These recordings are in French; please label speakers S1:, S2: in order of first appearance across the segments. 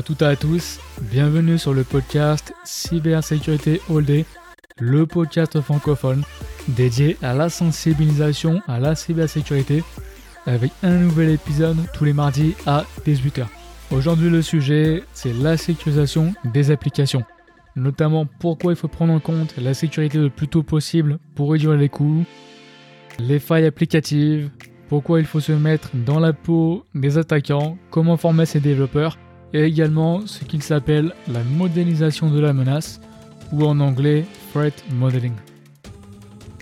S1: à toutes et à tous, bienvenue sur le podcast Cybersécurité All Day, le podcast francophone dédié à la sensibilisation à la cybersécurité avec un nouvel épisode tous les mardis à 18h. Aujourd'hui le sujet c'est la sécurisation des applications, notamment pourquoi il faut prendre en compte la sécurité le plus tôt possible pour réduire les coûts, les failles applicatives, pourquoi il faut se mettre dans la peau des attaquants, comment former ses développeurs, et également ce qu'il s'appelle la modélisation de la menace, ou en anglais Threat Modeling.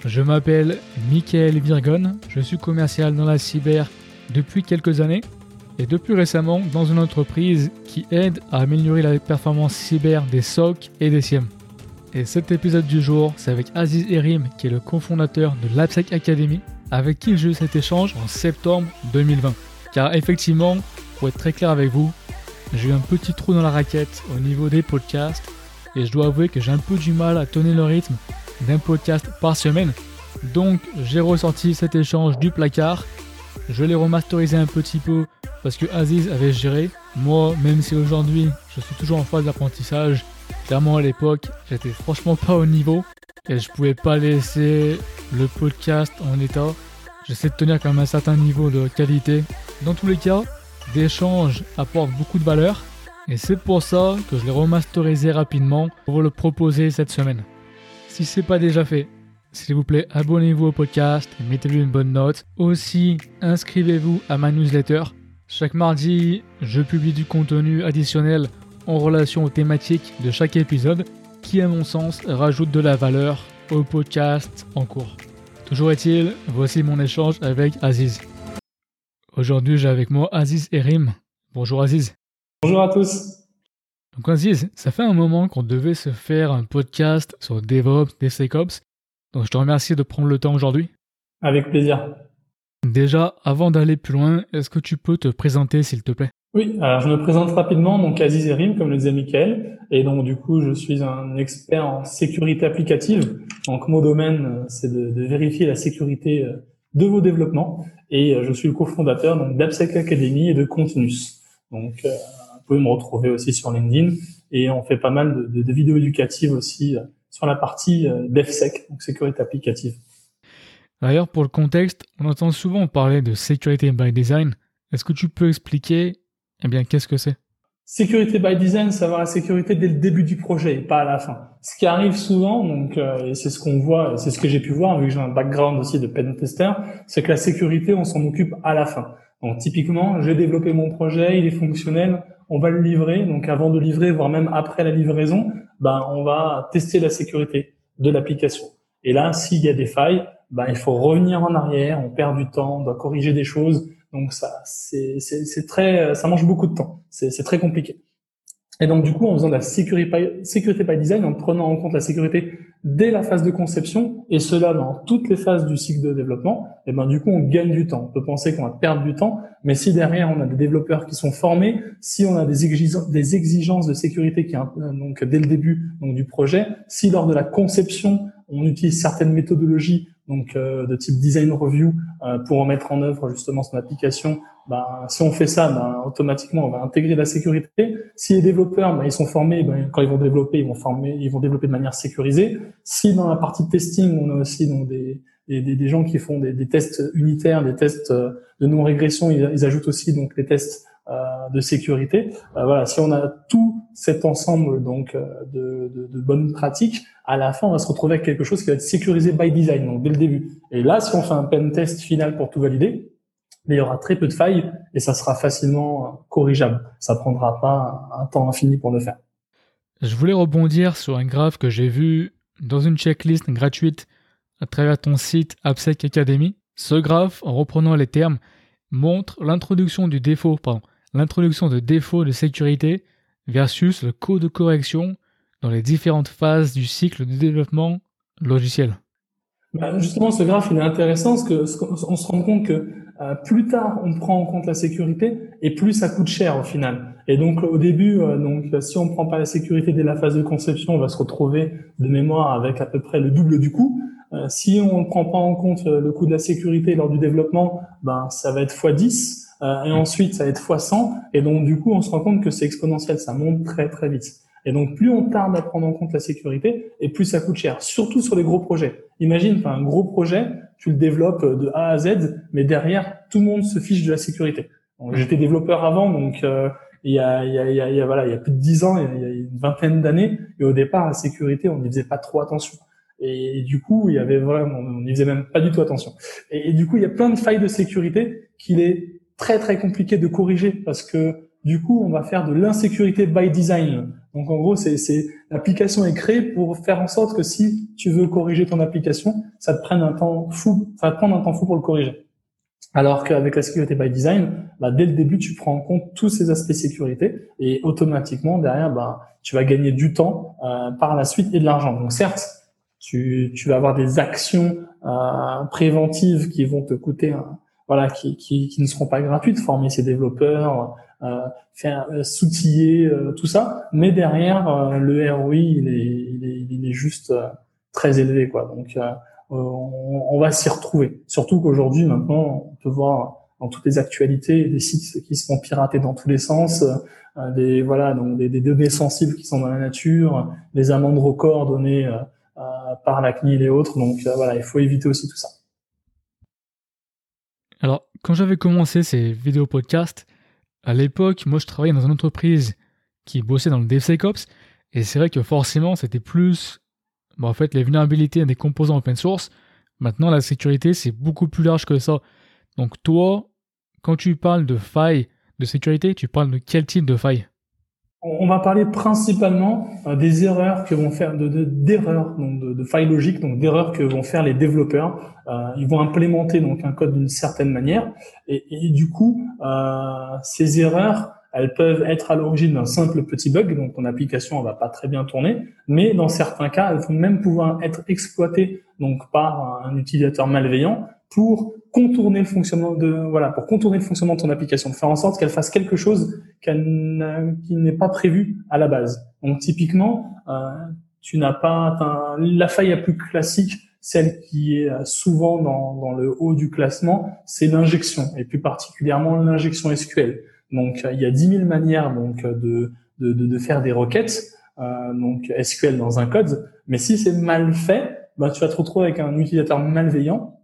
S1: Je m'appelle Michael Virgon, je suis commercial dans la cyber depuis quelques années, et depuis récemment dans une entreprise qui aide à améliorer la performance cyber des SOC et des SIEM. Et cet épisode du jour, c'est avec Aziz Erim, qui est le cofondateur de l'AppSec Academy, avec qui j'ai eu cet échange en septembre 2020. Car effectivement, pour être très clair avec vous, j'ai eu un petit trou dans la raquette au niveau des podcasts et je dois avouer que j'ai un peu du mal à tenir le rythme d'un podcast par semaine. Donc j'ai ressorti cet échange du placard, je l'ai remasterisé un petit peu parce que Aziz avait géré. Moi, même si aujourd'hui je suis toujours en phase d'apprentissage, clairement à l'époque j'étais franchement pas au niveau et je pouvais pas laisser le podcast en état. J'essaie de tenir quand même un certain niveau de qualité. Dans tous les cas, d'échange apporte beaucoup de valeur et c'est pour ça que je l'ai remasterisé rapidement pour vous le proposer cette semaine. Si c'est pas déjà fait, s'il vous plaît, abonnez-vous au podcast et mettez-lui une bonne note. Aussi, inscrivez-vous à ma newsletter. Chaque mardi, je publie du contenu additionnel en relation aux thématiques de chaque épisode qui, à mon sens, rajoute de la valeur au podcast en cours. Toujours est-il, voici mon échange avec Aziz. Aujourd'hui, j'ai avec moi Aziz Erim. Bonjour Aziz.
S2: Bonjour à tous.
S1: Donc Aziz, ça fait un moment qu'on devait se faire un podcast sur DevOps, DevSecOps. Donc je te remercie de prendre le temps aujourd'hui.
S2: Avec plaisir.
S1: Déjà, avant d'aller plus loin, est-ce que tu peux te présenter s'il te plaît?
S2: Oui, alors je me présente rapidement, donc Aziz Erim, comme le disait Michael, et donc du coup je suis un expert en sécurité applicative. Donc mon domaine, euh, c'est de, de, vérifier la sécurité euh, de vos développements, et euh, je suis le cofondateur d'AppSec Academy et de Continuous. Donc vous pouvez me retrouver aussi sur LinkedIn, et on fait pas mal de, vidéos éducatives aussi sur la partie DevSec, donc sécurité applicative.
S1: D'ailleurs, pour le contexte, on entend souvent parler de sécurité by design. Est-ce que tu peux expliquer eh bien, qu'est-ce que c'est?
S2: Sécurité by design, ça va la sécurité dès le début du projet, pas à la fin. Ce qui arrive souvent, donc euh, et c'est ce qu'on voit, c'est ce que j'ai pu voir vu que j'ai un background aussi de pen tester, c'est que la sécurité, on s'en occupe à la fin. Donc typiquement, j'ai développé mon projet, il est fonctionnel, on va le livrer. Donc avant de livrer, voire même après la livraison, ben on va tester la sécurité de l'application. Et là, s'il y a des failles, ben il faut revenir en arrière, on perd du temps, on doit corriger des choses. Donc ça, c'est très, ça mange beaucoup de temps. C'est très compliqué. Et donc du coup, en faisant de la sécurité, sécurité by design, en prenant en compte la sécurité dès la phase de conception, et cela dans toutes les phases du cycle de développement, et eh ben du coup, on gagne du temps. On peut penser qu'on va perdre du temps, mais si derrière on a des développeurs qui sont formés, si on a des exigences, des exigences de sécurité qui donc dès le début donc du projet, si lors de la conception on utilise certaines méthodologies donc euh, de type design review euh, pour mettre en œuvre justement son application. Ben, si on fait ça, ben, automatiquement on va intégrer la sécurité. Si les développeurs ben, ils sont formés, ben, quand ils vont développer, ils vont former, ils vont développer de manière sécurisée. Si dans la partie de testing, on a aussi donc des des, des, gens qui font des, des, tests unitaires, des tests euh, de non-régression, ils, ils, ajoutent aussi donc les tests de sécurité. Euh, voilà, si on a tout cet ensemble donc euh, de, de, de, bonnes pratiques, à la fin on va se retrouver avec quelque chose qui va être sécurisé by design, donc dès le début. Et là, si on fait un pen test final pour tout valider, il y aura très peu de failles et ça sera facilement corrigeable. Ça prendra pas un temps infini pour le faire.
S1: Je voulais rebondir sur un graphe que j'ai vu dans une checklist gratuite à travers ton site AppSec Academy. Ce graphe, en reprenant les termes, montre l'introduction du défaut, pardon, l'introduction de défauts de sécurité versus le code de correction dans les différentes phases du cycle de développement logiciel.
S2: Bah, justement, ce graphe est intéressant parce que on se rend compte que euh, plus tard on prend en compte la sécurité et plus ça coûte cher au final. Et donc au début, euh, donc si on ne prend pas la sécurité dès la phase de conception, on va se retrouver de mémoire avec à peu près le double du coût. Euh, si on ne prend pas en compte le coût de la sécurité lors du développement, ben ça va être x10. Euh, et ensuite ça va être x100, et donc du coup on se rend compte que c'est exponentiel, ça monte très très vite. Et donc plus on tarde à prendre en compte la sécurité, et plus ça coûte cher, surtout sur les gros projets. Imagine, un gros projet, tu le développes de A à Z, mais derrière tout le monde se fiche de la sécurité. J'étais développeur avant, donc euh, il y a, il y a, il y a, voilà, il y a plus de dix ans, il y a, une vingtaine d'années, et au départ la sécurité, on n'y faisait pas trop attention. Et, du coup, il y avait vraiment, on n'y faisait même pas du tout attention. Et, du coup, il y a plein de failles de sécurité qu'il est très très compliqué de corriger parce que du coup, on va faire de l'insécurité by design. Donc en gros, c'est l'application est créée pour faire en sorte que si tu veux corriger ton application, ça te prenne un temps fou, ça va te prendre un temps fou pour le corriger. Alors qu'avec la sécurité by design, bah, dès le début, tu prends en compte tous ces aspects sécurité et automatiquement derrière, bah, tu vas gagner du temps euh, par la suite et de l'argent. Donc certes, tu, tu vas avoir des actions euh, préventives qui vont te coûter, voilà, qui, qui, qui, ne seront pas gratuites, former ses développeurs, euh, faire euh, s'outiller, euh, tout ça. Mais derrière, euh, le ROI, il est, il est, il est juste très élevé, quoi. Donc on, on, va s'y retrouver. Surtout qu'aujourd'hui, maintenant, on peut voir dans toutes les actualités des sites qui se font pirater dans tous les sens, des voilà donc des, des, données sensibles qui sont dans la nature, des amendes records données euh, par la CNIL et autres. Donc euh, voilà, il faut éviter aussi tout ça.
S1: Alors, quand j'avais commencé ces vidéos podcasts, à l'époque, moi je travaillais dans une entreprise qui bossait dans le DevSecOps, et c'est vrai que forcément c'était plus bah, en fait les vulnérabilités des composants open source. Maintenant, la sécurité c'est beaucoup plus large que ça. Donc toi, quand tu parles de failles de sécurité, tu parles de quel type de faille
S2: on va parler principalement euh, des erreurs que vont faire, de d'erreurs, donc de, de, failles logiques, donc d'erreurs que vont faire les développeurs. Euh, ils vont implémenter donc un code d'une certaine manière, et, et du coup, euh, ces erreurs, elles peuvent être à l'origine d'un simple petit bug, donc ton application ne va pas très bien tourner, mais dans certains cas, elles vont même pouvoir être exploitées donc par un utilisateur malveillant pour contourner le fonctionnement de voilà pour contourner le fonctionnement de ton application, faire en sorte qu'elle fasse quelque chose qu'elle qui n'est pas prévu à la base. Donc typiquement, euh, tu n'as pas la faille la plus classique, celle qui est souvent dans, dans le haut du classement, c'est l'injection et plus particulièrement l'injection SQL. Donc il y a 10 000 manières donc de de, de, faire des requêtes euh, donc SQL dans un code, mais si c'est mal fait, bah, tu vas te retrouver avec un utilisateur malveillant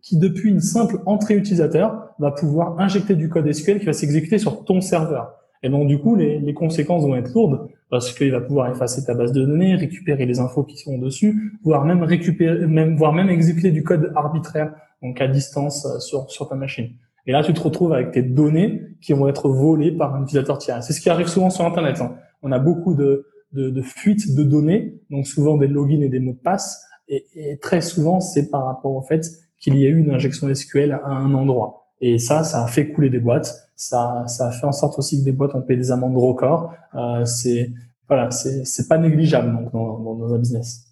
S2: qui depuis une simple entrée utilisateur va pouvoir injecter du code SQL qui va s'exécuter sur ton serveur. Et donc du coup, les, les conséquences vont être lourdes parce qu'il va pouvoir effacer ta base de données, récupérer les infos qui sont dessus, voire même récupérer, même voire même exécuter du code arbitraire, donc à distance euh, sur sur ta machine. Et là, tu te retrouves avec tes données qui vont être volées par un utilisateur tiers. C'est ce qui arrive souvent sur Internet. Hein. On a beaucoup de, de, de, fuites de données, donc souvent des logins et des mots de passe, et, très souvent c'est par rapport au fait qu'il y a eu une injection SQL à un endroit. Et ça, ça a fait couler des boîtes. Ça, ça a fait en sorte aussi que des boîtes ont payé des amendes records. Euh, c'est voilà, c'est c'est pas négligeable donc, dans, dans, dans un business.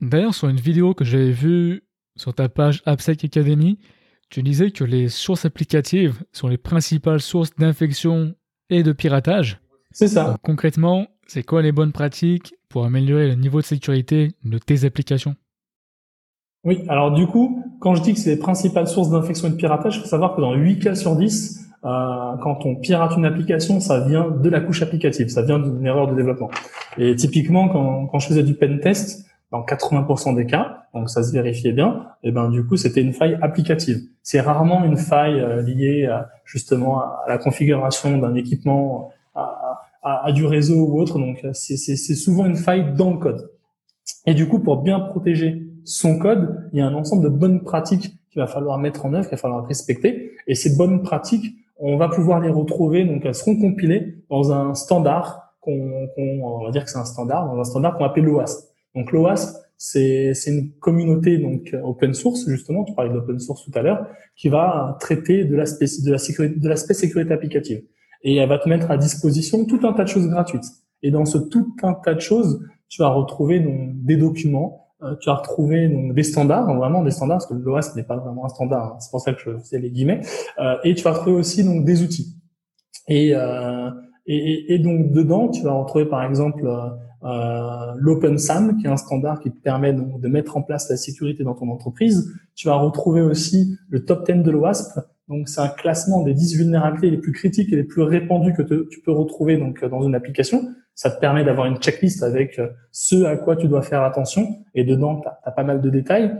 S1: D'ailleurs, sur une vidéo que j'avais vue sur ta page AppSec Academy, tu disais que les sources applicatives sont les principales sources d'infection et de piratage.
S2: C'est ça.
S1: concrètement, c'est quoi les bonnes pratiques pour améliorer le niveau de sécurité de tes applications?
S2: Oui, alors du coup, quand je dis que c'est les principales sources d'infection et de piratage, il faut savoir que dans 8 cas sur 10, euh, quand on pirate une application, ça vient de la couche applicative, ça vient d'une erreur de développement. Et typiquement, quand, quand je faisais du pen test, dans 80% des cas, donc ça se vérifiait bien, et ben du coup c'était une faille applicative. C'est rarement une faille euh, liée à, justement à la configuration d'un équipement, à, à, à, du réseau ou autre. Donc c'est souvent une faille dans le code. Et du coup, pour bien protéger son code, il y a un ensemble de bonnes pratiques qu'il va falloir mettre en œuvre, qu'il va falloir respecter. Et ces bonnes pratiques, on va pouvoir les retrouver, donc elles seront compilées dans un standard qu'on, on va dire que c'est un standard, dans un standard qu'on appelle l'OASP. Donc l'OASP, c'est, une communauté donc open source justement, tu parlais d'open source tout à l'heure, qui va traiter de l'aspect de la sécurité, de l'aspect sécurité applicative. Et elle va te mettre à disposition tout un tas de choses gratuites. Et dans ce tout un tas de choses, tu vas retrouver donc des documents, euh, tu as retrouvé donc des standards, vraiment des standards, parce que l'OAS n'est pas vraiment un standard, hein. c'est pour ça que je faisais les guillemets, euh, et tu vas retrouver aussi donc des outils. Et, euh, et, et, donc dedans, tu vas retrouver par exemple euh, l'OpenSAM, qui est un standard qui te permet donc de mettre en place la sécurité dans ton entreprise. Tu vas retrouver aussi le top 10 de l'OASP. Donc, c'est un classement des 10 vulnérabilités les plus critiques et les plus répandues que tu peux retrouver donc dans une application. Ça te permet d'avoir une checklist avec euh, ce à quoi tu dois faire attention. Et dedans, tu as, pas mal de détails.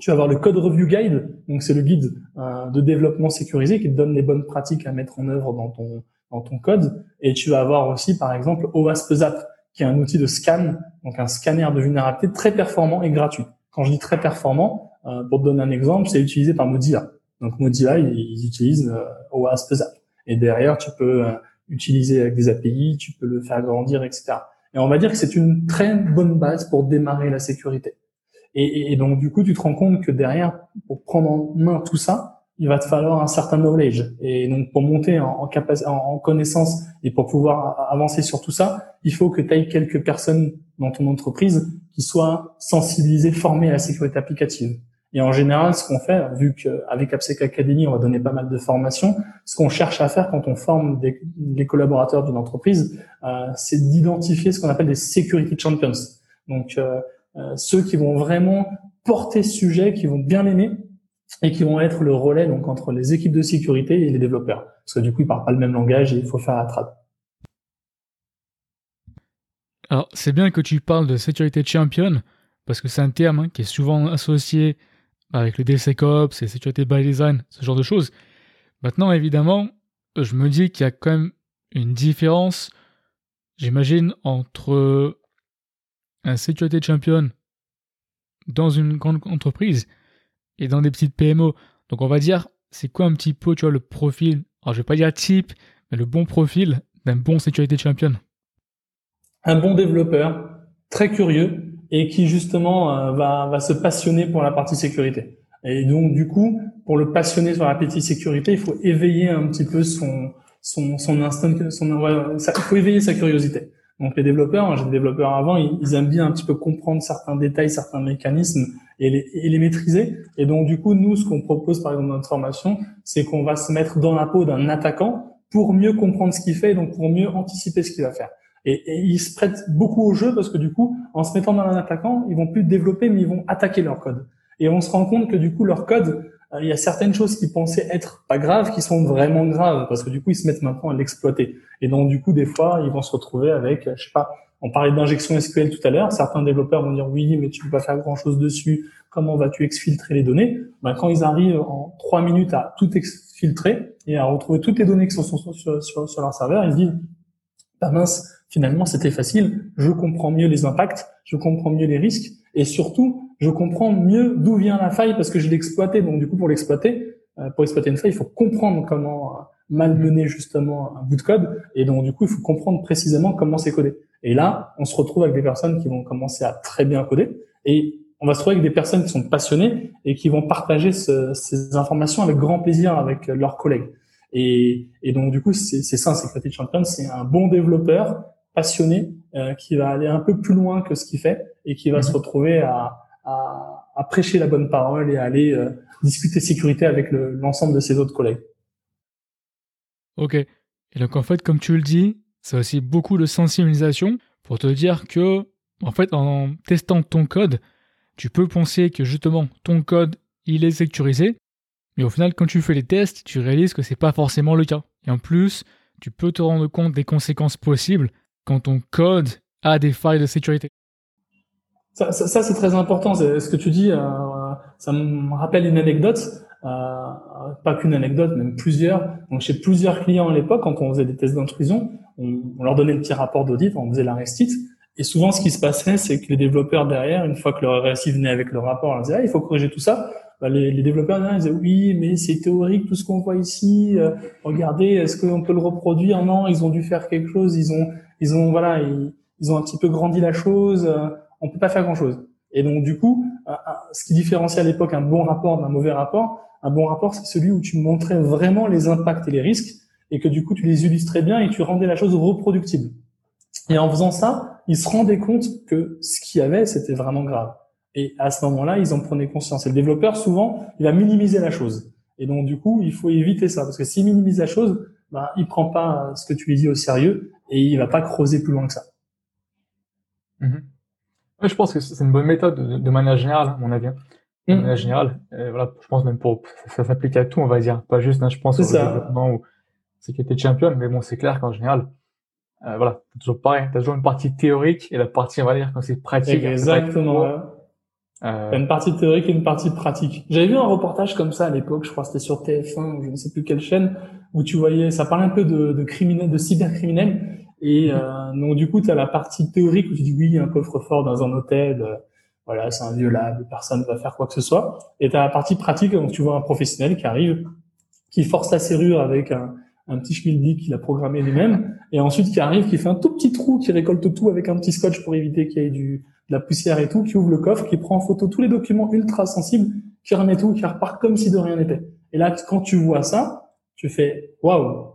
S2: Tu vas avoir le Code Review Guide. Donc, c'est le guide euh, de développement sécurisé qui te donne les bonnes pratiques à mettre en œuvre dans ton, dans ton code. Et tu vas avoir aussi, par exemple, OWASP Zap, qui est un outil de scan, donc un scanner de vulnérabilité très performant et gratuit. Quand je dis très performant, euh, pour te donner un exemple, c'est utilisé par Mozilla. Donc Mozilla, ils, utilisent euh, OWASP Zap. Et derrière, tu peux euh, utiliser avec des API, tu peux le faire grandir, etc. Et on va dire que c'est une très bonne base pour démarrer la sécurité. Et, et, donc du coup, tu te rends compte que derrière, pour prendre en main tout ça, il va te falloir un certain knowledge. Et donc, pour monter en, en, en, connaissance et pour pouvoir avancer sur tout ça, il faut que tu aies quelques personnes dans ton entreprise qui soient sensibilisées, formées à la sécurité applicative. Et en général, ce qu'on fait, vu qu'avec AppSec Academy, on va donner pas mal de formations, ce qu'on cherche à faire quand on forme des, des collaborateurs d'une entreprise, euh, c'est d'identifier ce qu'on appelle des security champions. Donc, euh, euh, ceux qui vont vraiment porter ce sujet, qui vont bien l'aimer, et qui vont être le relais donc entre les équipes de sécurité et les développeurs. Parce que du coup, ils parlent pas le même langage et il faut faire la trad.
S1: Alors, c'est bien que tu parles de sécurité champion, parce que c'est un terme hein, qui est souvent associé avec le DevSecOps et sécurité by design, ce genre de choses. Maintenant, évidemment, je me dis qu'il y a quand même une différence, j'imagine, entre un sécurité champion dans une grande entreprise et dans des petites PMO. Donc on va dire, c'est quoi un petit peu, tu vois, le profil, alors je vais pas dire type, mais le bon profil d'un bon sécurité champion
S2: Un bon développeur, très curieux, et qui justement euh, va, va se passionner pour la partie sécurité. Et donc du coup, pour le passionner sur la partie sécurité, il faut éveiller un petit peu son son, son instinct, son, il faut éveiller sa curiosité. Donc les développeurs, hein, j'ai des développeurs avant, ils, aiment bien un petit peu comprendre certains détails, certains mécanismes et les, et les maîtriser. Et donc du coup, nous, ce qu'on propose par exemple dans notre formation, c'est qu'on va se mettre dans la peau d'un attaquant pour mieux comprendre ce qu'il fait, donc pour mieux anticiper ce qu'il va faire. Et, ils se prêtent beaucoup au jeu parce que du coup, en se mettant dans un attaquant, ils vont plus développer, mais ils vont attaquer leur code. Et on se rend compte que du coup, leur code, euh, il y a certaines choses qui pensaient être pas graves qui sont vraiment graves parce que du coup ils se mettent maintenant à l'exploiter et donc du coup des fois ils vont se retrouver avec je sais pas on parlait d'injection SQL tout à l'heure certains développeurs vont dire oui mais tu peux pas faire grand chose dessus comment vas-tu exfiltrer les données? Ben, quand ils arrivent en trois minutes à tout exfiltrer et à retrouver toutes les données qui sont sur, leur serveur ils se disent bah mince finalement c'était facile je comprends mieux les impacts je comprends mieux les risques et surtout je comprends mieux d'où vient la faille parce que je l'ai exploité. Donc du coup, pour l'exploiter, euh, pour exploiter une faille, il faut comprendre comment malmener justement un bout de code. Et donc du coup, il faut comprendre précisément comment c'est codé. Et là, on se retrouve avec des personnes qui vont commencer à très bien coder. Et on va se retrouver avec des personnes qui sont passionnées et qui vont partager ces informations avec grand plaisir avec leurs collègues. Et, et donc du coup, c'est ça, c'est Creative Champion, c'est un bon développeur passionné euh, qui va aller un peu plus loin que ce qu'il fait et qui va mhm. se retrouver à, à, à, prêcher la bonne parole et à aller euh, discuter sécurité avec l'ensemble de ses autres collègues.
S1: Ok. Et donc en fait, comme tu le dis, c'est aussi beaucoup de sensibilisation pour te dire que, en fait, en testant ton code, tu peux penser que justement ton code il est sécurisé, mais au final, quand tu fais les tests, tu réalises que c'est pas forcément le cas. Et en plus, tu peux te rendre compte des conséquences possibles quand ton code a des failles de sécurité.
S2: Ça, c'est très important. Ce que tu dis, euh, ça me rappelle une anecdote. Euh, pas qu'une anecdote, même plusieurs. Donc chez plusieurs clients à l'époque, quand on faisait des tests d'intrusion, on, on, leur donnait un petit rapport d'audit, on faisait la restite. Et souvent, ce qui se passait, c'est que les développeurs derrière, une fois que leur RSI venait avec le rapport, on disait ah, il faut corriger tout ça. Bah, les, les, développeurs derrière disaient oui, mais c'est théorique tout ce qu'on voit ici. Euh, regardez, est-ce qu'on peut le reproduire? Non, ils ont dû faire quelque chose. Ils ont, ils ont voilà, ils, ils ont un petit peu grandi la chose. Euh, on peut pas faire grand chose. Et donc du coup, ce qui différencie à l'époque un bon rapport d'un mauvais rapport, un bon rapport, c'est celui où tu montrais vraiment les impacts et les risques, et que du coup tu les illustrais bien et tu rendais la chose reproductible. Et en faisant ça, ils se rendaient compte que ce qu'il y avait, c'était vraiment grave. Et à ce moment-là, ils en prenaient conscience. Et le développeur, souvent, il va minimiser la chose. Et donc, du coup, il faut éviter ça. Parce que s'il minimise la chose, ben, il prend pas ce que tu lui dis au sérieux et il va pas creuser plus loin que ça.
S1: Mhm. je pense que c'est une bonne méthode de, manière générale, à mon avis. Hein. De mm. manière générale, voilà, je pense même pour ça, s'applique à tout, on va dire, pas juste, hein, je pense, au développement ou sécurité champion, mais bon, c'est clair qu'en général, euh, voilà, c'est toujours pareil, t'as toujours une partie théorique et la partie, on va dire, quand c'est pratique.
S2: Exactement. Euh... Une partie théorique et une partie pratique. J'avais vu un reportage comme ça à l'époque, je crois que c'était sur TF1 ou je ne sais plus quelle chaîne, où tu voyais, ça parlait un peu de, de criminels, de cybercriminels. Et mhm. euh, donc du coup, tu as la partie théorique où tu dis oui, un coffre-fort dans un hôtel, euh, voilà, c'est inviolable, personne ne va faire quoi que ce soit. Et tu as la partie pratique, donc tu vois un professionnel qui arrive, qui force la serrure avec un, un petit schmilblick qu'il a programmé lui-même, et ensuite qui arrive, qui fait un tout petit trou, qui récolte tout avec un petit scotch pour éviter qu'il y ait du, de la poussière et tout, qui ouvre le coffre, qui prend en photo tous les documents ultra sensibles, qui remet tout, qui repart comme si de rien n'était. Et là, quand tu vois ça, tu fais waouh.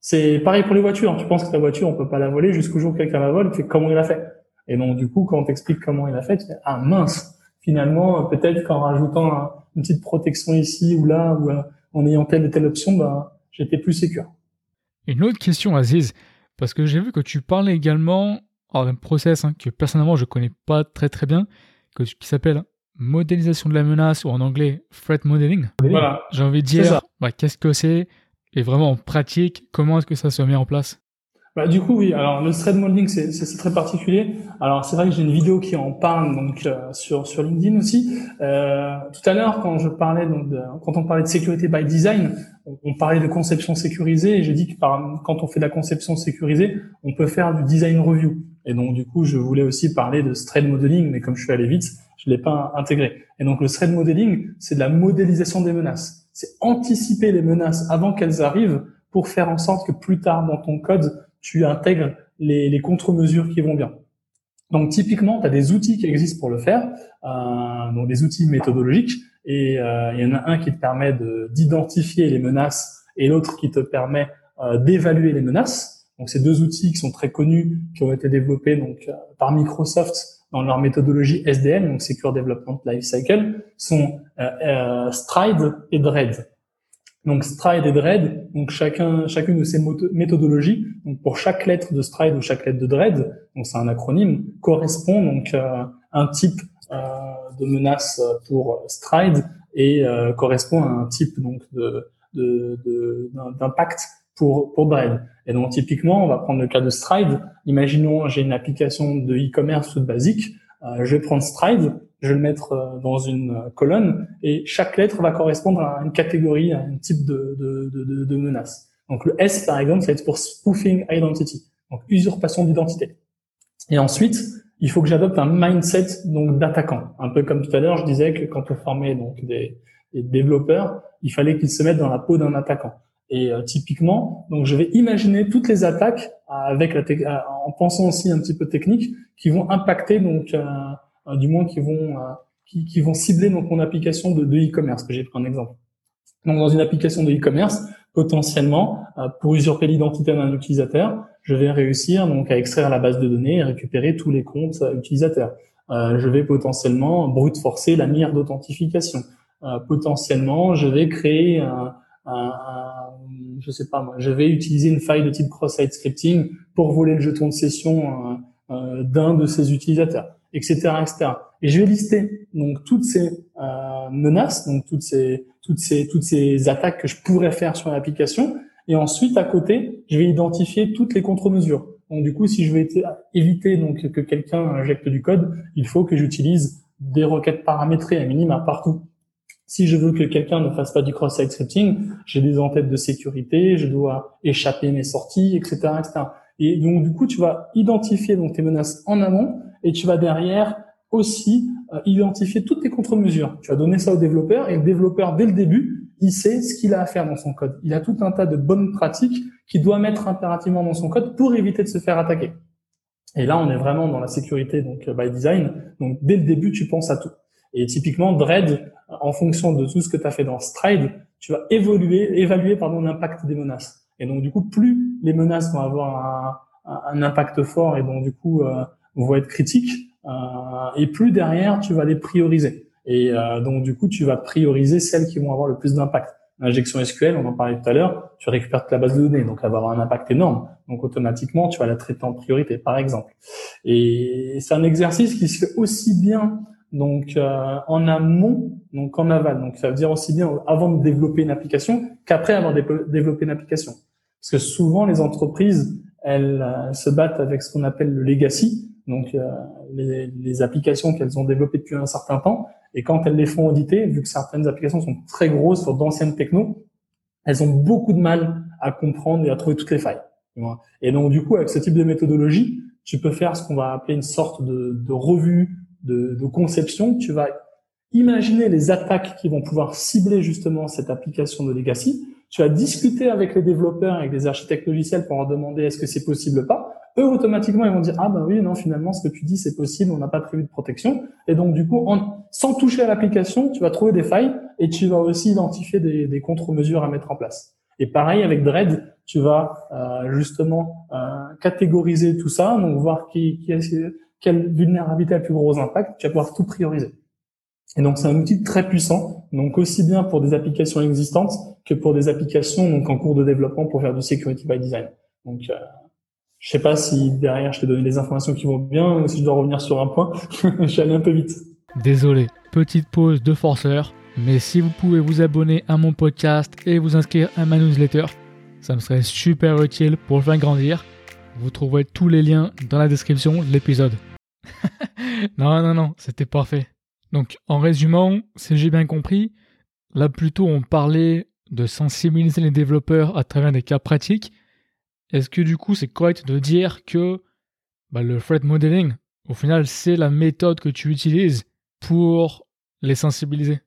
S2: C'est pareil pour les voitures. Tu penses que ta voiture, on peut pas la voler jusqu'au jour où quelqu'un la vole. Tu fais comment il a fait? Et donc du coup, quand on t'explique comment il a fait, tu fais ah mince. Finalement, peut-être qu'en rajoutant une petite protection ici ou là, ou euh, en ayant telle et telle option, ben j'étais plus sécure.
S1: Une autre question, Aziz, parce que j'ai vu que tu parlais également d'un process hein, que personnellement je connais pas très très bien, qui s'appelle modélisation de la menace ou en anglais threat modeling. Voilà. J'ai envie de dire, qu'est-ce que c'est et vraiment en pratique, comment est-ce que ça se met en place?
S2: Bah, du coup, oui. Alors, le thread modeling, c'est, c'est, très particulier. Alors, c'est vrai que j'ai une vidéo qui en parle donc euh, sur sur LinkedIn aussi. Euh, tout à l'heure, quand je parlais donc de, quand on parlait de sécurité by design, on, parlait de conception sécurisée et j'ai dit que par, quand on fait de la conception sécurisée, on peut faire du design review. Et donc, du coup, je voulais aussi parler de thread modeling, mais comme je suis allé vite, je l'ai pas intégré. Et donc, le thread modeling, c'est de la modélisation des menaces. C'est anticiper les menaces avant qu'elles arrivent pour faire en sorte que plus tard dans ton code tu intègres les, les contre-mesures qui vont bien. Donc typiquement, tu as des outils qui existent pour le faire, euh, donc des outils méthodologiques, et euh, il y en a un qui te permet d'identifier les menaces et l'autre qui te permet euh, d'évaluer les menaces. Donc ces deux outils qui sont très connus, qui ont été développés donc euh, par Microsoft dans leur méthodologie SDL, donc Secure Development Lifecycle, sont euh, Stride et Dread. Donc Stride et Dread, donc chacun, chacune de ces méthodologies, donc pour chaque lettre de Stride ou chaque lettre de Dread, donc c'est un acronyme, correspond donc à un type euh, de menace pour Stride et euh, correspond à un type donc de d'impact pour pour Dread. Et donc typiquement, on va prendre le cas de Stride. Imaginons j'ai une application de e-commerce toute basique. Euh, je vais prendre Stride je vais le mettre euh, dans une euh, colonne et chaque lettre va correspondre à une catégorie, à un type de, menace. Donc le S par exemple, ça va être pour spoofing identity, donc usurpation d'identité. Et ensuite, il faut que j'adopte un mindset donc d'attaquant. Un peu comme tout à l'heure, je disais que quand on formait donc des, développeurs, il fallait qu'ils se mettent dans la peau d'un attaquant. Et euh, typiquement, donc je vais imaginer toutes les attaques avec la en pensant aussi un petit peu technique qui vont impacter donc euh, du moins qui vont euh, qui, qui, vont cibler donc mon application de e-commerce que j'ai pris un exemple. Donc dans une application de e-commerce, potentiellement euh, pour usurper l'identité d'un utilisateur, je vais réussir donc à extraire la base de données et récupérer tous les comptes utilisateurs. Euh, je vais potentiellement brute forcer la mire d'authentification. Euh, potentiellement, je vais créer je sais pas moi, je vais utiliser une faille de type cross-site scripting pour voler le jeton de session euh, d'un de ces utilisateurs etc., etc. Et je vais lister donc toutes ces euh, menaces, donc toutes ces toutes ces toutes ces attaques que je pourrais faire sur l'application. Et ensuite, à côté, je vais identifier toutes les contre-mesures. Donc du coup, si je veux éviter donc que quelqu'un injecte du code, il faut que j'utilise des requêtes paramétrées à minima partout. Si je veux que quelqu'un ne fasse pas du cross-site scripting, j'ai des entêtes de sécurité, je dois échapper mes sorties, etc., etc. Et donc du coup, tu vas identifier donc tes menaces en amont et tu vas derrière aussi euh, identifier toutes tes contre-mesures. Tu vas donner ça au développeur et le développeur, dès le début, il sait ce qu'il a à faire dans son code. Il a tout un tas de bonnes pratiques qu'il doit mettre impérativement dans son code pour éviter de se faire attaquer. Et là, on est vraiment dans la sécurité donc by design. Donc dès le début, tu penses à tout. Et typiquement, Dread, en fonction de tout ce que tu as fait dans Stride, tu vas évoluer, évaluer pardon l'impact des menaces. Et donc du coup, plus les menaces vont avoir un, un impact fort et donc du coup euh, vont être critiques, euh, et plus derrière tu vas les prioriser. Et euh, donc du coup tu vas prioriser celles qui vont avoir le plus d'impact. L'injection SQL, on en parlait tout à l'heure, tu récupères toute la base de données, donc avoir un impact énorme. Donc automatiquement, tu vas la traiter en priorité, par exemple. Et c'est un exercice qui se fait aussi bien donc euh, en amont, donc en aval. Donc ça veut dire aussi bien avant de développer une application qu'après avoir développé une application. Parce que souvent les entreprises, elles euh, se battent avec ce qu'on appelle le legacy, donc euh, les, les, applications qu'elles ont développées depuis un certain temps. Et quand elles les font auditer, vu que certaines applications sont très grosses sur d'anciennes techno, elles ont beaucoup de mal à comprendre et à trouver toutes les failles. Et donc du coup, avec ce type de méthodologie, tu peux faire ce qu'on va appeler une sorte de, de revue de, de conception. Tu vas imaginer les attaques qui vont pouvoir cibler justement cette application de legacy. Tu vas discuter avec les développeurs, avec les architectes logiciels pour leur demander est-ce que c'est possible ou pas. Eux automatiquement ils vont dire ah ben oui non finalement ce que tu dis c'est possible on n'a pas prévu de protection. Et donc du coup en, sans toucher à l'application tu vas trouver des failles et tu vas aussi identifier des, des contre-mesures à mettre en place. Et pareil avec Dread tu vas euh, justement euh, catégoriser tout ça donc voir qui, qui quelle vulnérabilité a le plus gros impact tu vas pouvoir tout prioriser et donc c'est un outil très puissant donc aussi bien pour des applications existantes que pour des applications donc en cours de développement pour faire du security by design donc euh, je sais pas si derrière je t'ai donné des informations qui vont bien ou si je dois revenir sur un point. je suis allé un peu vite.
S1: Désolé, petite pause de forceur, mais si vous pouvez vous abonner à mon podcast et vous inscrire à ma newsletter, ça me serait super utile pour le faire grandir. Vous trouverez tous les liens dans la description de l'épisode. non, non, non, c'était parfait. Donc, en résumant, si j'ai bien compris, là plutôt on parlait de sensibiliser les développeurs à travers des cas pratiques est-ce que du coup c'est correct de dire que bah, le threat modeling, au final, c'est la méthode que tu utilises pour les sensibiliser?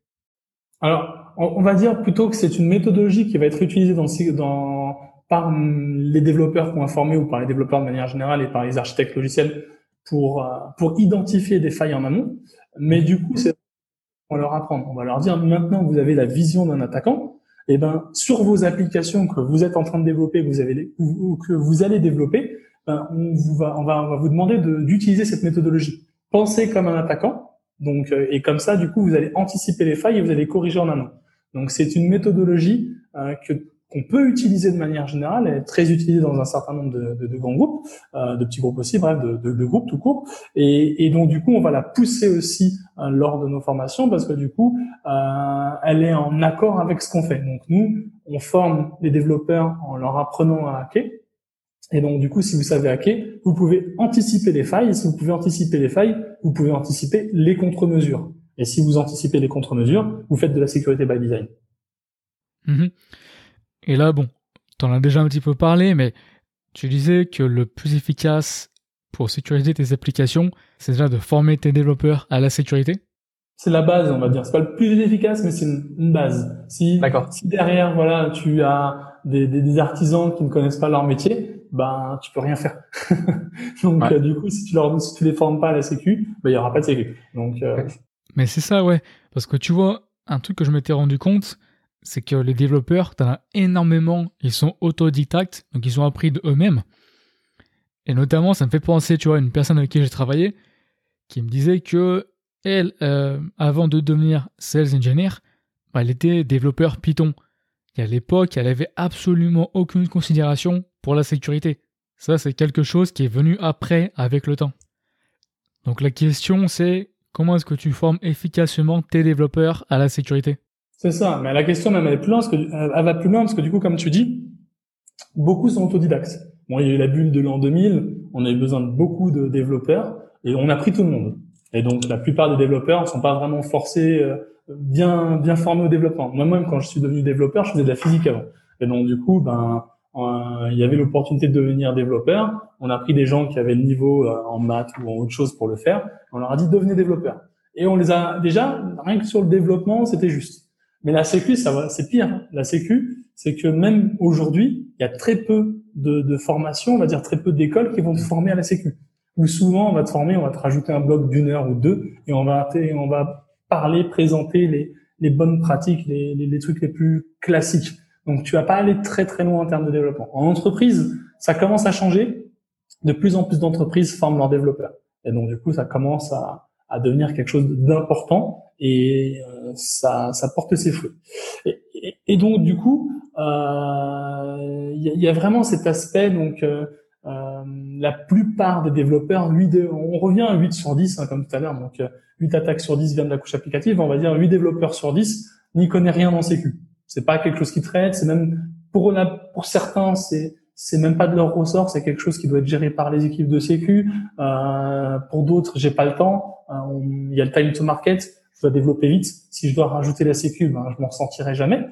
S2: Alors, on va dire plutôt que c'est une méthodologie qui va être utilisée par les développeurs qui ont informé ou par les développeurs de manière générale et par les architectes logiciels pour, euh, pour identifier des failles en amont. Mais du coup, c'est on leur apprendre. On va leur dire maintenant vous avez la vision d'un attaquant, eh ben, sur vos applications que vous êtes en train de développer, vous avez, ou, que vous allez développer, ben, on, vous va, on, va, on va vous demander d'utiliser cette méthodologie. Pensez comme un attaquant, donc, euh, et comme ça, du coup, vous allez anticiper les failles et vous allez corriger en amont. Donc, c'est une méthodologie euh, que qu'on peut utiliser de manière générale, elle est très utilisée dans un certain nombre de, de, de grands groupes, euh, de petits groupes aussi, bref, de, de, groupes tout court. Et, et, donc du coup, on va la pousser aussi euh, lors de nos formations parce que du coup, euh, elle est en accord avec ce qu'on fait. Donc nous, on forme les développeurs en leur apprenant à hacker. Et donc du coup, si vous savez hacker, vous pouvez anticiper les failles. Et si vous pouvez anticiper les failles, vous pouvez anticiper les contre-mesures. Et si vous anticipez les contre-mesures, vous faites de la sécurité by design.
S1: Mm-hmm. Et là, bon, t'en as déjà un petit peu parlé, mais tu disais que le plus efficace pour sécuriser tes applications, c'est déjà de former tes développeurs à la sécurité
S2: C'est la base, on va dire. C'est pas le plus efficace, mais c'est une, base. Si, si derrière, voilà, tu as des, des, artisans qui ne connaissent pas leur métier, ben tu peux rien faire. Donc euh, du coup, si tu leur si tu les formes pas à la sécu, ben il y aura pas de sécu. Donc euh...
S1: mais c'est ça, ouais, parce que tu vois, un truc que je m'étais rendu compte, c'est que les développeurs, t'en as énormément, ils sont autodidactes, donc ils ont appris de eux-mêmes. Et notamment, ça me fait penser, tu vois, à une personne avec qui j'ai travaillé, qui me disait que elle, euh, avant de devenir sales engineer, bah, elle était développeur Python. Et à l'époque, elle avait absolument aucune considération pour la sécurité. Ça, c'est quelque chose qui est venu après, avec le temps. Donc la question, c'est comment est-ce que tu formes efficacement tes développeurs à la sécurité?
S2: C'est ça. Mais la question même, elle, plus loin parce que, elle va plus loin parce que du coup, comme tu dis, beaucoup sont autodidactes. Bon, il y a eu la bulle de l'an 2000, on a eu besoin de beaucoup de développeurs et on a pris tout le monde. Et donc, la plupart des développeurs ne sont pas vraiment forcés, euh, bien, bien formés au développement. Moi-même, quand je suis devenu développeur, je faisais de la physique avant. Et donc, du coup, ben, il y avait l'opportunité de devenir développeur. On a pris des gens qui avaient le niveau euh, en maths ou en autre chose pour le faire. On leur a dit devenez développeur. Et on les a déjà rien que sur le développement, c'était juste. Mais la sécu, ça va, c'est pire. La sécu, c'est que même aujourd'hui, il y a très peu de, de formations, on va dire très peu d'écoles qui vont te former à la sécu. Ou souvent, on va te former, on va te rajouter un bloc d'une heure ou deux, et on va, on va parler, présenter les, les bonnes pratiques, les, les, les, trucs les plus classiques. Donc, tu vas pas aller très très loin en termes de développement. En entreprise, ça commence à changer. De plus en plus d'entreprises forment leurs développeurs. Et donc, du coup, ça commence à, à devenir quelque chose d'important et euh, ça, ça porte ses fruits. Et, donc du coup, il y, a, y, a, vraiment cet aspect donc euh, la plupart des développeurs, 8 de, on revient à 8 sur 10, hein, comme tout à l'heure, donc 8 attaques sur 10 viennent de la couche applicative, on va dire 8 développeurs sur 10 n'y connaît rien en sécu. C'est pas quelque chose qui traite, c'est même pour pour certains, c'est c'est même pas de leur ressort, c'est quelque chose qui doit être géré par les équipes de sécu. Euh, pour d'autres, j'ai pas le temps. Euh, il y a le time to market, je dois développer vite. Si je dois rajouter la sécu, ben, je m'en ressentirai jamais.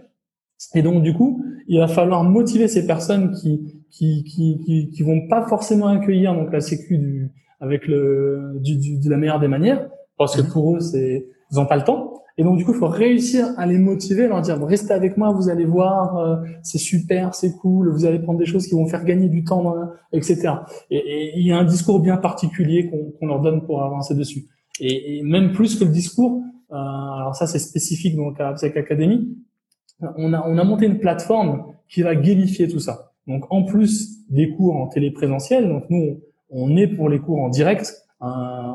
S2: Et donc du coup, il va falloir motiver ces personnes qui qui qui qui, qui vont pas forcément accueillir donc la sécu du avec le du, du, de la meilleure des manières parce que mhm. pour eux c'est ils ont pas le temps. Et donc du coup, il faut réussir à les motiver, leur dire restez avec moi, vous allez voir, euh, c'est super, c'est cool, vous allez prendre des choses qui vont faire gagner du temps, etc. Et, il y a un discours bien particulier qu'on leur donne pour avancer dessus. Et, et, même plus que le discours, euh, alors ça c'est spécifique donc à AppSec Academy, on a on a monté une plateforme qui va gamifier tout ça. Donc en plus des cours en téléprésentiel, donc nous on est pour les cours en direct, euh,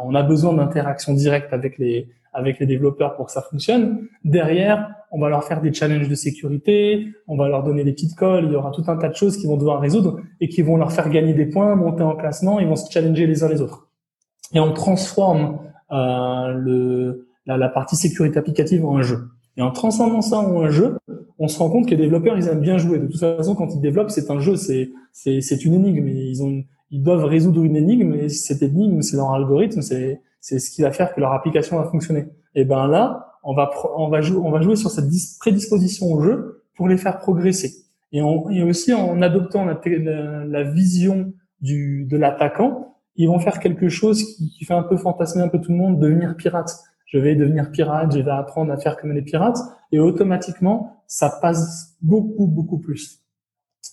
S2: on a besoin d'interaction directe avec les avec les développeurs pour que ça fonctionne. Derrière, on va leur faire des challenges de sécurité, on va leur donner des petites calls, il y aura tout un tas de choses qu'ils vont devoir résoudre et qui vont leur faire gagner des points, monter en classement, ils vont se challenger les uns les autres. Et on transforme euh, le, la, partie sécurité applicative en un jeu. Et en transformant ça en un jeu, on se rend compte que les développeurs, ils aiment bien jouer. De toute façon, quand ils développent, c'est un jeu, c'est c'est une énigme. Ils ont ils doivent résoudre une énigme et cette énigme, c'est leur algorithme, c'est c'est ce qui va faire que leur application va fonctionner. Et ben là, on va on va jouer on va jouer sur cette prédisposition au jeu pour les faire progresser. Et, on, et aussi en adoptant la, la, vision du de l'attaquant, ils vont faire quelque chose qui, qui, fait un peu fantasmer un peu tout le monde, devenir pirate. Je vais devenir pirate, je vais apprendre à faire comme les pirates, et automatiquement, ça passe beaucoup beaucoup plus.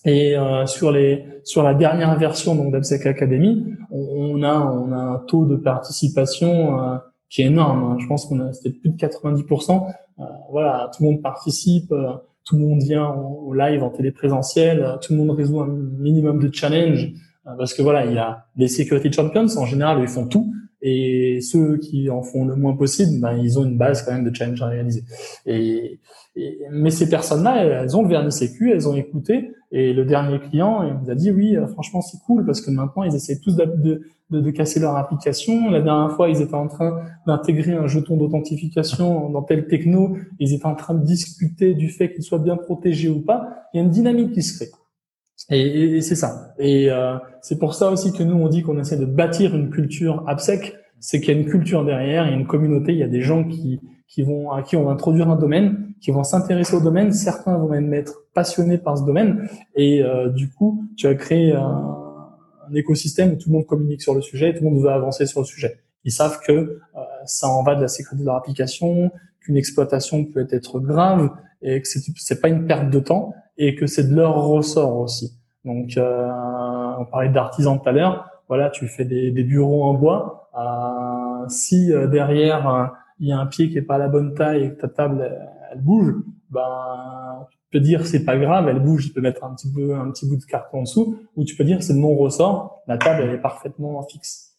S2: Et euh, sur les sur la dernière version donc d'AppSec Academy, on, a on a un taux de participation euh, qui est énorme. Hein. Je pense qu'on a c'était plus de 90%. Euh, voilà, tout le monde participe, euh, tout le monde vient au, live en téléprésentiel, tout le monde résout un minimum de challenge parce que voilà, il y a les security champions en général, ils font tout. Et ceux qui en font le moins possible, ben, ils ont une base quand même de challenge à réaliser. Et, mais ces personnes-là, elles ont le vernis sécu, elles ont écouté. Et le dernier client, il nous a dit oui, euh, franchement, c'est cool parce que maintenant, ils essaient tous de, de, de, casser leur application. La dernière fois, ils étaient en train d'intégrer un jeton d'authentification dans tel techno. Ils étaient en train de discuter du fait qu'il soit bien protégé ou pas. Il y a une dynamique qui se crée. Et, et c'est ça. Et euh, c'est pour ça aussi que nous, on dit qu'on essaie de bâtir une culture AppSec. C'est qu'il y a une culture derrière, il y a une communauté, il y a des gens qui, qui vont, à qui on va introduire un domaine, qui vont s'intéresser au domaine. Certains vont même être passionnés par ce domaine. Et euh, du coup, tu as créé un, un, écosystème où tout le monde communique sur le sujet, tout le monde veut avancer sur le sujet. Ils savent que euh, ça en va de la sécurité de leur application, qu'une exploitation peut être grave et que c'est pas une perte de temps et que c'est de leur ressort aussi. Donc, euh, on parlait d'artisans tout à l'heure. Voilà, tu fais des, bureaux en bois. Euh, si euh, derrière il y a un pied qui est pas la bonne taille et que ta table elle, bouge, ben tu peux dire c'est pas grave, elle bouge, tu peux mettre un petit peu un petit bout de carton en dessous, ou tu peux dire c'est de mon ressort, la table elle est parfaitement fixe.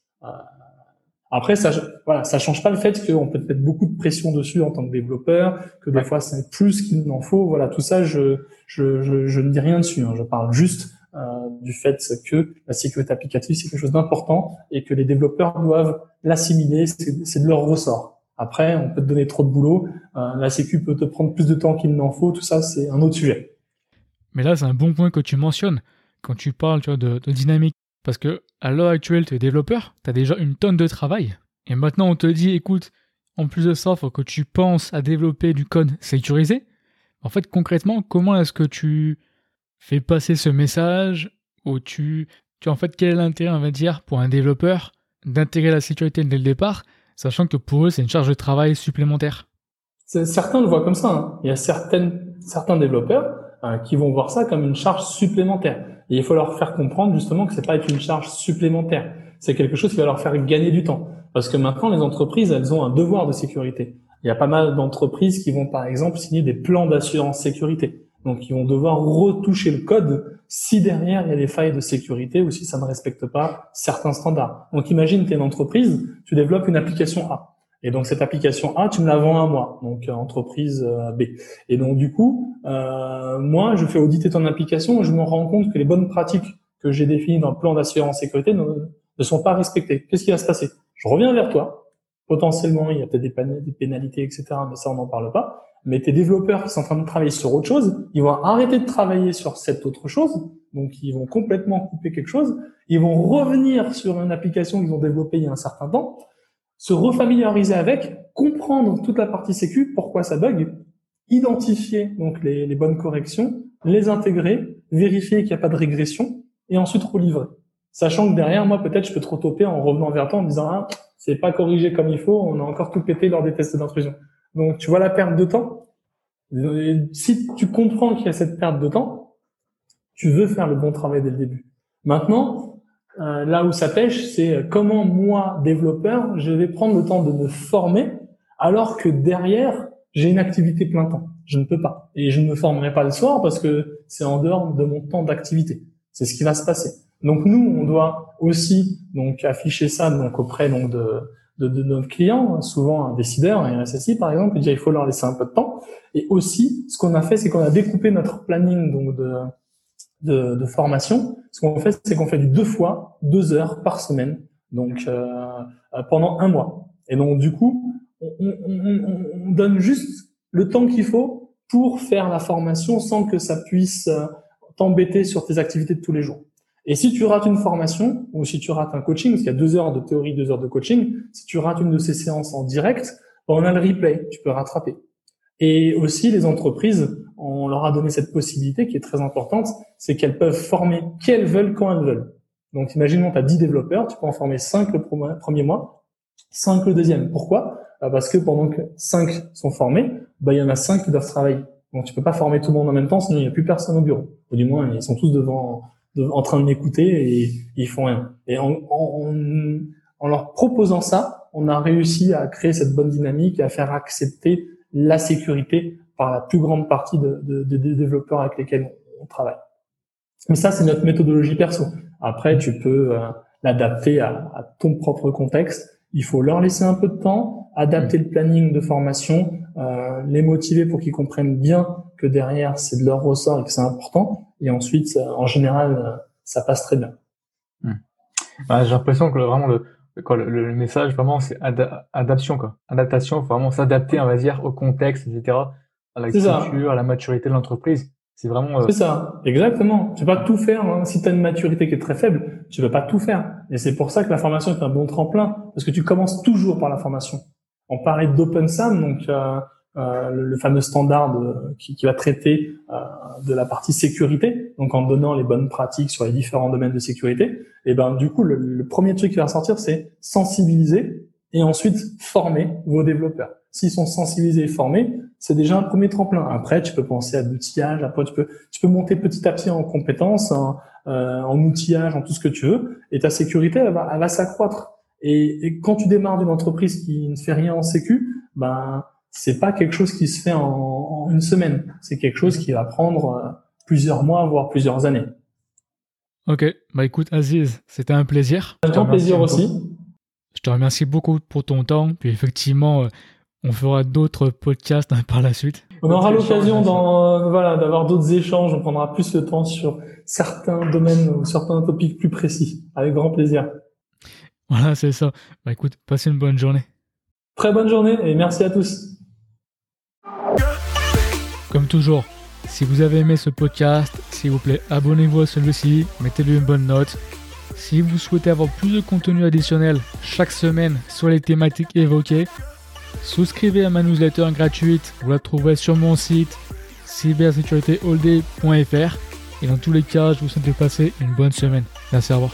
S2: Après, ça, voilà, ça change pas le fait qu'on peut mettre beaucoup de pression dessus en tant que développeur, que des fois c'est plus qu'il n'en faut. Voilà, tout ça, je, je, je, je ne dis rien dessus. Hein. Je parle juste euh, du fait que la sécurité applicative c'est quelque chose d'important et que les développeurs doivent l'assimiler. C'est de leur ressort. Après, on peut te donner trop de boulot. Euh, la sécu peut te prendre plus de temps qu'il n'en faut. Tout ça, c'est un autre sujet.
S1: Mais là, c'est un bon point que tu mentionnes quand tu parles tu vois, de, de dynamique parce que à l'heure actuelle, tu es développeur, tu as déjà une tonne de travail. Et maintenant, on te dit, écoute, en plus de ça, il faut que tu penses à développer du code sécurisé. En fait, concrètement, comment est-ce que tu fais passer ce message ou tu, tu en fait, quel est l'intérêt, on va dire, pour un développeur d'intégrer la sécurité dès le départ, sachant que pour eux, c'est une charge de travail supplémentaire?
S2: Certains le voient comme ça. Hein. Il y a certaines, certains développeurs euh, qui vont voir ça comme une charge supplémentaire. Et il faut leur faire comprendre justement que c'est pas une charge supplémentaire. C'est quelque chose qui va leur faire gagner du temps. Parce que maintenant, les entreprises, elles ont un devoir de sécurité. Il y a pas mal d'entreprises qui vont, par exemple, signer des plans d'assurance sécurité. Donc, ils vont devoir retoucher le code si derrière il y a des failles de sécurité ou si ça ne respecte pas certains standards. Donc, imagine, tu es une entreprise, tu développes une application A. Et donc cette application A, tu me la vends à moi, donc euh, entreprise euh, B. Et donc du coup, euh, moi, je fais auditer ton application et je me rends compte que les bonnes pratiques que j'ai définies dans le plan d'assurance sécurité ne, sont pas respectées. Qu'est-ce qui va se passer? Je reviens vers toi. Potentiellement, il y a peut-être des, des pénalités, etc. Mais ça, on n'en parle pas. Mais tes développeurs qui sont en train de travailler sur autre chose, ils vont arrêter de travailler sur cette autre chose. Donc, ils vont complètement couper quelque chose. Ils vont revenir sur une application qu'ils ont développée il y a un certain temps se refamiliariser avec, comprendre toute la partie sécu, pourquoi ça bug, identifier donc les, bonnes corrections, les intégrer, vérifier qu'il n'y a pas de régression, et ensuite relivrer. Sachant que derrière, moi, peut-être, je peux trop toper en revenant vers toi en disant, ah, c'est pas corrigé comme il faut, on a encore tout pété lors des tests d'intrusion. Donc, tu vois la perte de temps. Si tu comprends qu'il y a cette perte de temps, tu veux faire le bon travail dès le début. Maintenant, euh, là où ça pêche, c'est comment moi, développeur, je vais prendre le temps de me former alors que derrière, j'ai une activité plein temps. Je ne peux pas. Et je ne me formerai pas le soir parce que c'est en dehors de mon temps d'activité. C'est ce qui va se passer. Donc nous, on doit aussi donc afficher ça donc auprès donc de, de, de notre client, souvent un décideur un SSI par exemple, il faut leur laisser un peu de temps. Et aussi, ce qu'on a fait, c'est qu'on a découpé notre planning donc de de, formation. Ce qu'on fait, c'est qu'on fait du deux fois, deux heures par semaine, donc euh, euh, pendant un mois. Et donc du coup, on, on, on donne juste le temps qu'il faut pour faire la formation sans que ça puisse euh, t'embêter sur tes activités de tous les jours. Et si tu rates une formation ou si tu rates un coaching, parce qu'il y a deux heures de théorie, deux heures de coaching, si tu rates une de ces séances en direct, ben, on a le replay, tu peux rattraper. Et aussi, les entreprises, on leur a donné cette possibilité qui est très importante, c'est qu'elles peuvent former qu'elles veulent quand elles veulent. Donc, imaginons, tu as 10 développeurs, tu peux en former 5 le premier mois, 5 le deuxième. Pourquoi? Bah, Parce que pendant que 5 sont formés, bah, il y en a 5 qui doivent travailler. Donc, tu peux pas former tout le monde en même temps, sinon il n'y a plus personne au bureau. Ou du moins, ils sont tous devant, en train de m'écouter et, ils font rien. Et en, en, en leur proposant ça, on a réussi à créer cette bonne dynamique et à faire accepter la sécurité par la plus grande partie de, de, de, développeurs avec lesquels on, travaille. Mais ça, c'est notre méthodologie perso. Après, tu peux euh, l'adapter à, à, ton propre contexte. Il faut leur laisser un peu de temps, adapter le planning de formation, euh, les motiver pour qu'ils comprennent bien que derrière, c'est de leur ressort et que c'est important. Et ensuite, en général, ça passe très bien.
S1: Bah, J'ai l'impression que vraiment le, quoi, le, message vraiment c'est adaptation quoi. Adaptation faut vraiment s'adapter on va dire au contexte etc à la culture à la maturité de l'entreprise. C'est vraiment
S2: euh, c'est ça. Exactement. Tu vas pas tout faire hein. si tu as une maturité qui est très faible tu vas pas tout faire. Et c'est pour ça que la formation est un bon tremplin. Parce que tu commences toujours par la formation. On parlait d'OpenSAM donc euh, euh, le, fameux standard qui, qui, va traiter euh, de la partie sécurité, donc en donnant les bonnes pratiques sur les différents domaines de sécurité. Et ben du coup, le, le premier truc qui va sortir, c'est sensibiliser et ensuite former vos développeurs. S'ils sont sensibilisés et formés, c'est déjà un premier tremplin. Après, tu peux penser à l'outillage. Après, tu peux tu peux monter petit à petit en compétences, en, euh, en outillage, en tout ce que tu veux, et ta sécurité elle va, elle va s'accroître. Et, et, quand tu démarres d'une entreprise qui ne fait rien en sécu, ben c'est pas quelque chose qui se fait en, une semaine. C'est quelque chose qui va prendre euh, plusieurs mois, voire plusieurs années.
S1: Ok, bah écoute Aziz, c'était un plaisir.
S2: Un grand plaisir aussi.
S1: Je te remercie beaucoup pour ton temps. Puis effectivement, euh, on fera d'autres podcasts hein, par la suite.
S2: On aura l'occasion voilà, d'avoir d'autres échanges. On prendra plus de temps sur certains domaines ou certains topics plus précis. Avec grand plaisir.
S1: Voilà, c'est ça. Bah écoute, passez une bonne journée.
S2: Très bonne journée et merci à tous.
S1: Comme toujours, si vous avez aimé ce podcast, s'il vous plaît, abonnez-vous à celui-ci, mettez-lui une bonne note. Si vous souhaitez avoir plus de contenu additionnel chaque semaine sur les thématiques évoquées, souscrivez à ma newsletter gratuite. Vous la trouverez sur mon site cybersécuritéallday.fr. Et dans tous les cas, je vous souhaite de passer une bonne semaine. Merci, à revoir.